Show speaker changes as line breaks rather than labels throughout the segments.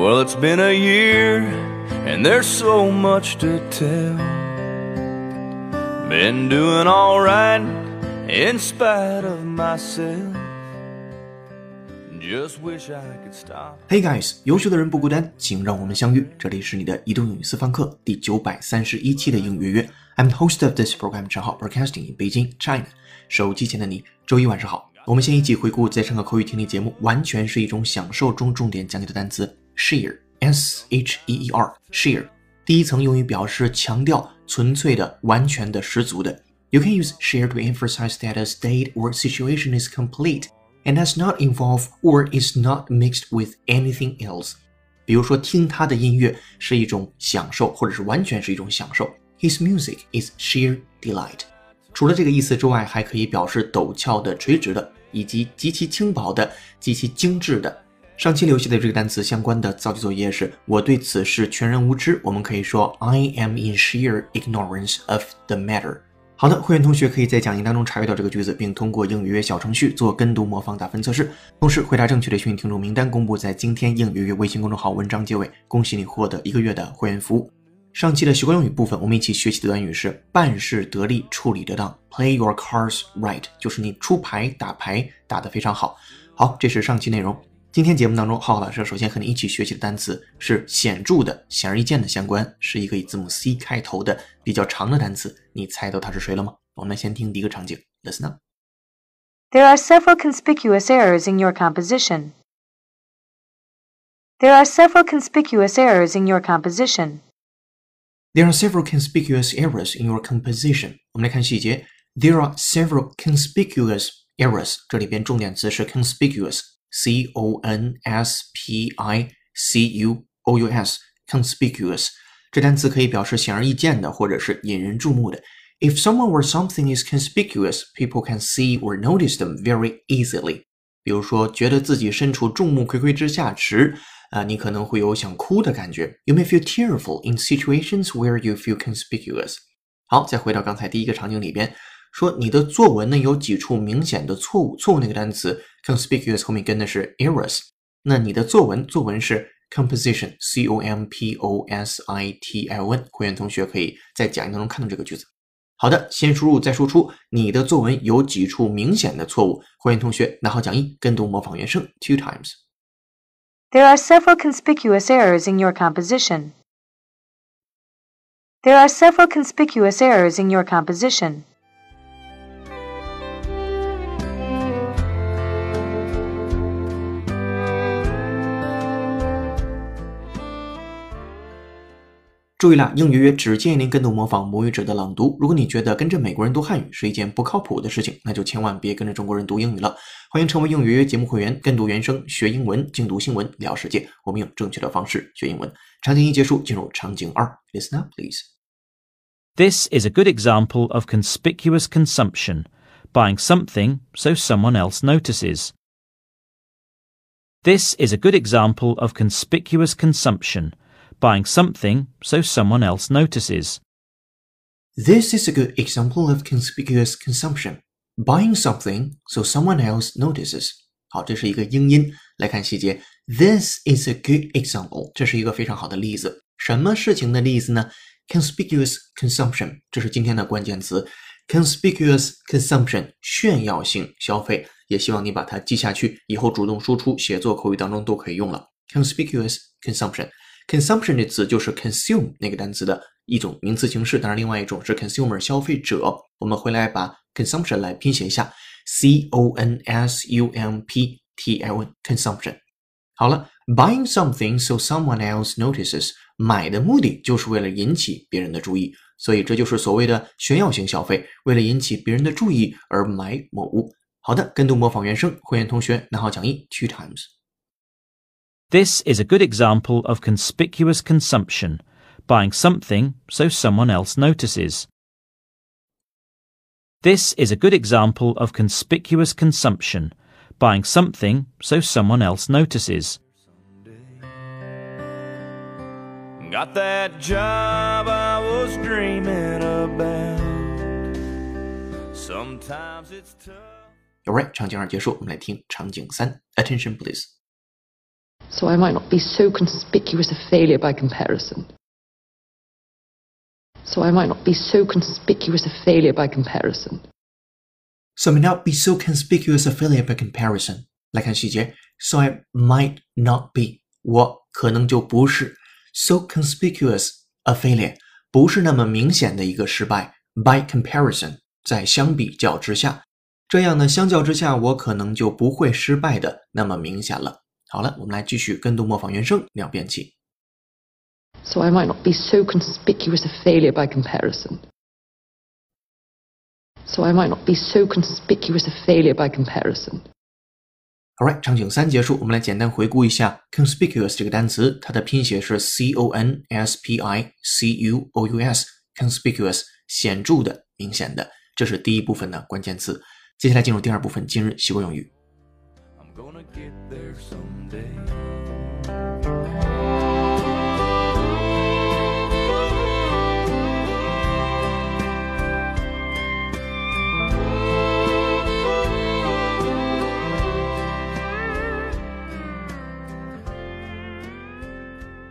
Well, it's been a year, and there's so much to tell. Been doing alright in spite of myself.
Hey guys，优秀的人不孤单，请让我们相遇。这里是你的移动英语私房课第九百三十一期的英语约约。I'm the host of this program，账号 Broadcasting in Beijing, China。手机前的你，周一晚上好。我们先一起回顾在上个口语听力节目《完全是一种享受》中重点讲解的单词 share，s h e e r，share。第一层用于表示强调纯粹的、完全的、十足的。You can use share to emphasize that a state or situation is complete and does not involve or is not mixed with anything else。比如说，听他的音乐是一种享受，或者是完全是一种享受。His music is sheer delight。除了这个意思之外，还可以表示陡峭的、垂直的，以及极其轻薄的、极其精致的。上期留下的这个单词相关的造句作业是：我对此事全然无知。我们可以说 I am in sheer ignorance of the matter。好的，会员同学可以在讲义当中查阅到这个句子，并通过英语约小程序做跟读模仿打分测试。同时，回答正确的幸运听众名单公布在今天英语约微信公众号文章结尾。恭喜你获得一个月的会员服务。上期的习惯用语部分，我们一起学习的短语是办事得力，处理得当。Play your cards right，就是你出牌打牌打得非常好。好，这是上期内容。今天节目当中，浩浩老师首先和你一起学习的单词是显著的、显而易见的相关，是一个以字母 C 开头的比较长的单词。你猜到它是谁了吗？我们来先听第一个场景，Listen up。
There are several conspicuous errors in your composition. There are several conspicuous errors in your composition.
There are several conspicuous errors in your composition。我们来看细节。There are several conspicuous errors，这里边重点词是 conspicuous，c o n s p i c u o u s，conspicuous。 这单词可以表示显而易见的，或者是引人注目的。If someone or something is conspicuous, people can see or notice them very easily。比如说，觉得自己身处众目睽睽之下时，啊、你可能会有想哭的感觉。You may feel tearful in situations where you feel conspicuous。好，再回到刚才第一个场景里边，说你的作文呢有几处明显的错误，错误那个单词 conspicuous 后面跟的是 errors。那你的作文，作文是 composition，c o m p o s i t i o n。会员同学可以在讲义当中看到这个句子。好的，先输入再输出。你的作文有几处明显的错误？会员同学拿好讲义，跟读模仿原声 two times。
There are several conspicuous errors in your composition. There are several conspicuous errors in your composition.
注意了，英语约只建议您跟读模仿母语者的朗读。如果你觉得跟着美国人读汉语是一件不靠谱的事情，那就千万别跟着中国人读英语了。欢迎成为英语约节目会员，跟读原声，学英文，精读新闻，聊世界。我们用正确的方式学英文。场景一结束，进入场景二，Listen up, please.
This is a good example of conspicuous consumption, buying something so someone else notices. This is a good example of conspicuous consumption, buying something so someone else notices.
This is a good example of conspicuous consumption. Buying something so someone else notices. 好，这是一个英音。来看细节。This is a good example. 这是一个非常好的例子。什么事情的例子呢？Conspicuous consumption，这是今天的关键词。Conspicuous consumption，炫耀性消费。也希望你把它记下去，以后主动输出、写作、口语当中都可以用了。Conspicuous consumption。 consumption 这词就是 consume 那个单词的一种名词形式，当然另外一种是 consumer 消费者。我们回来把 consumption 来拼写一下，c o n s u m p t i o n consumption。好了，buying something so someone else notices，买的目的就是为了引起别人的注意，所以这就是所谓的炫耀型消费，为了引起别人的注意而买某物。好的，跟读模仿原声，会员同学拿好讲义 two times。
This is a good example of conspicuous consumption, buying something so someone else notices. This is a good example of conspicuous consumption, buying something so someone else notices.
Got that job I was dreaming about. Sometimes it's tough.
Alright，场景二结束，我们来听场景三。Attention, please.
so I might not be so conspicuous a failure by comparison. So I might not be so conspicuous a failure by comparison.
So I may not be so conspicuous a failure by comparison. 来看细节，so I might not be，我可能就不是 so conspicuous a failure，不是那么明显的一个失败。By comparison，在相比较之下，这样呢，相较之下，我可能就不会失败的那么明显了。 好了，我们来继续跟读模仿原声两遍起。
So I might not be so conspicuous a failure by comparison. So I might not be so conspicuous a failure by comparison.
Alright，场景三结束，我们来简单回顾一下 conspicuous 这个单词，它的拼写是 c o n s p i c u o u s，conspicuous 显著的、明显的，这是第一部分的关键词。接下来进入第二部分今日习惯用语。
I'm gonna get there someday.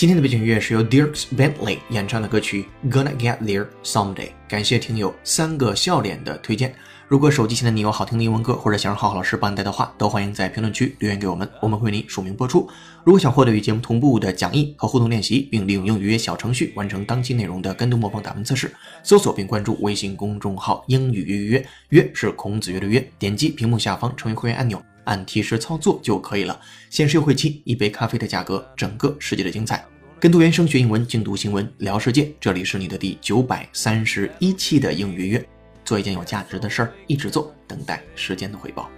今天的背景音乐是由 Dirks Bentley 演唱的歌曲《Gonna Get There Someday》。感谢听友三个笑脸的推荐。如果手机前的你有好听的英文歌，或者想让浩浩老师帮你带的话，都欢迎在评论区留言给我们，我们会为你署名播出。如果想获得与节目同步的讲义和互动练习，并利用英语约小程序完成当期内容的跟读模仿打分测试，搜索并关注微信公众号“英语约约约”，约是孔子约的约，点击屏幕下方成为会员按钮，按提示操作就可以了。限时优惠期，一杯咖啡的价格，整个世界的精彩。跟读原声学英文，精读新闻聊世界，这里是你的第九百三十一期的英语约约。做一件有价值的事儿，一直做，等待时间的回报。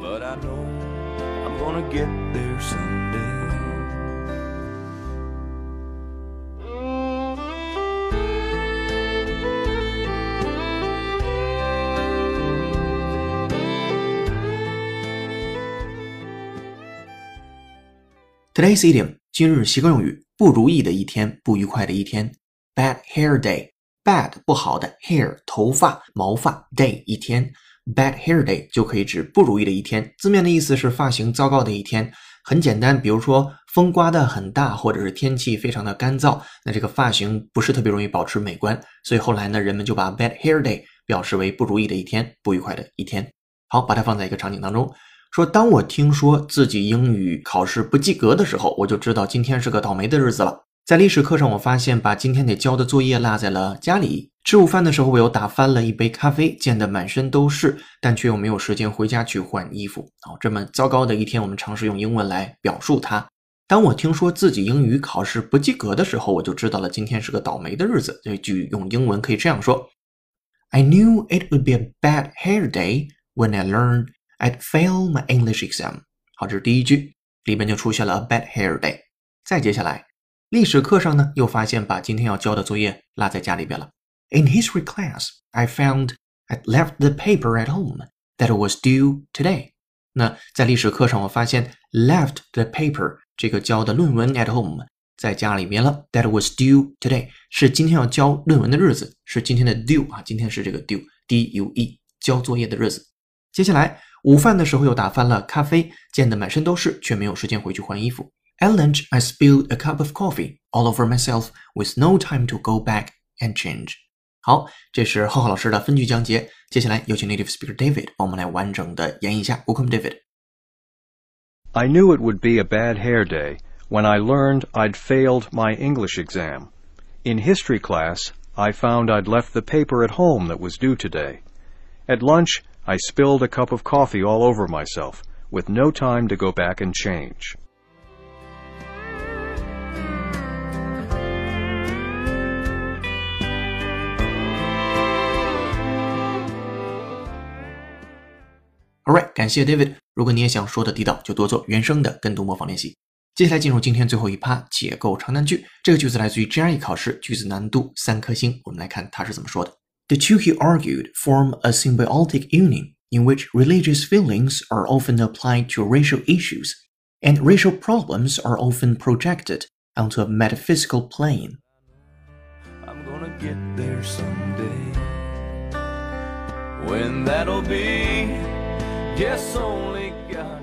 But I know I'm gonna get there someday.
Today's idiom 今日习惯用语，不如意的一天，不愉快的一天。Bad hair day。Bad 不好的 hair 头发毛发 day 一天，bad hair day 就可以指不如意的一天。字面的意思是发型糟糕的一天，很简单，比如说风刮得很大，或者是天气非常的干燥，那这个发型不是特别容易保持美观，所以后来呢，人们就把 bad hair day 表示为不如意的一天，不愉快的一天。好，把它放在一个场景当中，说当我听说自己英语考试不及格的时候，我就知道今天是个倒霉的日子了。在历史课上，我发现把今天得交的作业落在了家里。吃午饭的时候，我又打翻了一杯咖啡，溅得满身都是，但却又没有时间回家去换衣服。哦，这么糟糕的一天，我们尝试用英文来表述它。当我听说自己英语考试不及格的时候，我就知道了今天是个倒霉的日子。这句用英文可以这样说：I knew it would be a bad hair day when I learned I'd fail my English exam。好，这是第一句，里面就出现了 a bad hair day。再接下来。历史课上呢，又发现把今天要交的作业落在家里边了。In history class, I found I left the paper at home that was due today。那在历史课上，我发现 left the paper 这个交的论文 at home 在家里边了。That was due today 是今天要交论文的日子，是今天的 due 啊，今天是这个 due d u e 交作业的日子。接下来 午饭的时候又打翻了咖啡，溅得满身都是，却没有时间回去换衣服。At lunch, I spilled a cup of coffee all over myself with no time to go back and change. 好，这是浩浩老师的分句讲解。接下来有请 native speaker David 帮我们来完整的演绎一下。Welcome, David.
I knew it would be a bad hair day when I learned I'd failed my English exam. In history class, I found I'd left the paper at home that was due today. At lunch, I spilled a cup of coffee all over myself with no time to go back and change.
Alright，感谢 David。如果你也想说的地道，就多做原声的跟读模仿练习。接下来进入今天最后一趴，解构长难句。这个句子来自于 GRE 考试，句子难度三颗星。我们来看它是怎么说的。 The two he argued form a symbiotic union in which religious feelings are often applied to racial issues, and racial problems are often projected onto a metaphysical plane.
I'm gonna get there someday. When that'll be, guess only God.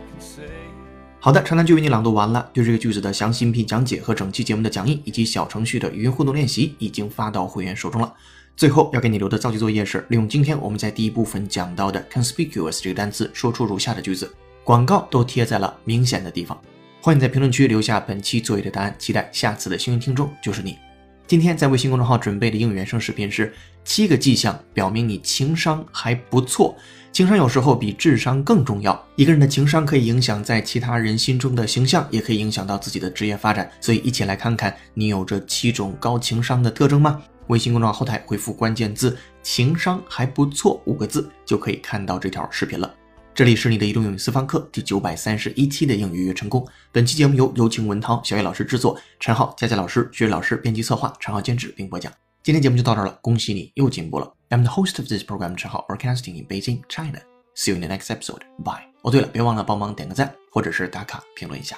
好的，长难句为你朗读完了。对这个句子的详细音频讲解和整期节目的讲义以及小程序的语音互动练习已经发到会员手中了。最后要给你留的造句作业是利用今天我们在第一部分讲到的 conspicuous 这个单词，说出如下的句子：广告都贴在了明显的地方。欢迎在评论区留下本期作业的答案，期待下次的幸运听众就是你。今天在微信公众号准备的英语原声视频是七个迹象表明你情商还不错。情商有时候比智商更重要。一个人的情商可以影响在其他人心中的形象，也可以影响到自己的职业发展。所以一起来看看你有这七种高情商的特征吗？微信公众号后台回复关键字“情商还不错”五个字，就可以看到这条视频了。这里是你的移动英语私房课第九百三十一期的英语约成功。本期节目由有请文涛、小叶老师制作，陈浩、佳佳老师、薛老师编辑策划，陈浩监制并播讲。今天节目就到这儿了，恭喜你又进步了。I'm the host of this program, 陈浩，broadcasting in Beijing, China. See you in the next episode. Bye. 哦，对了，别忘了帮忙点个赞，或者是打卡评论一下。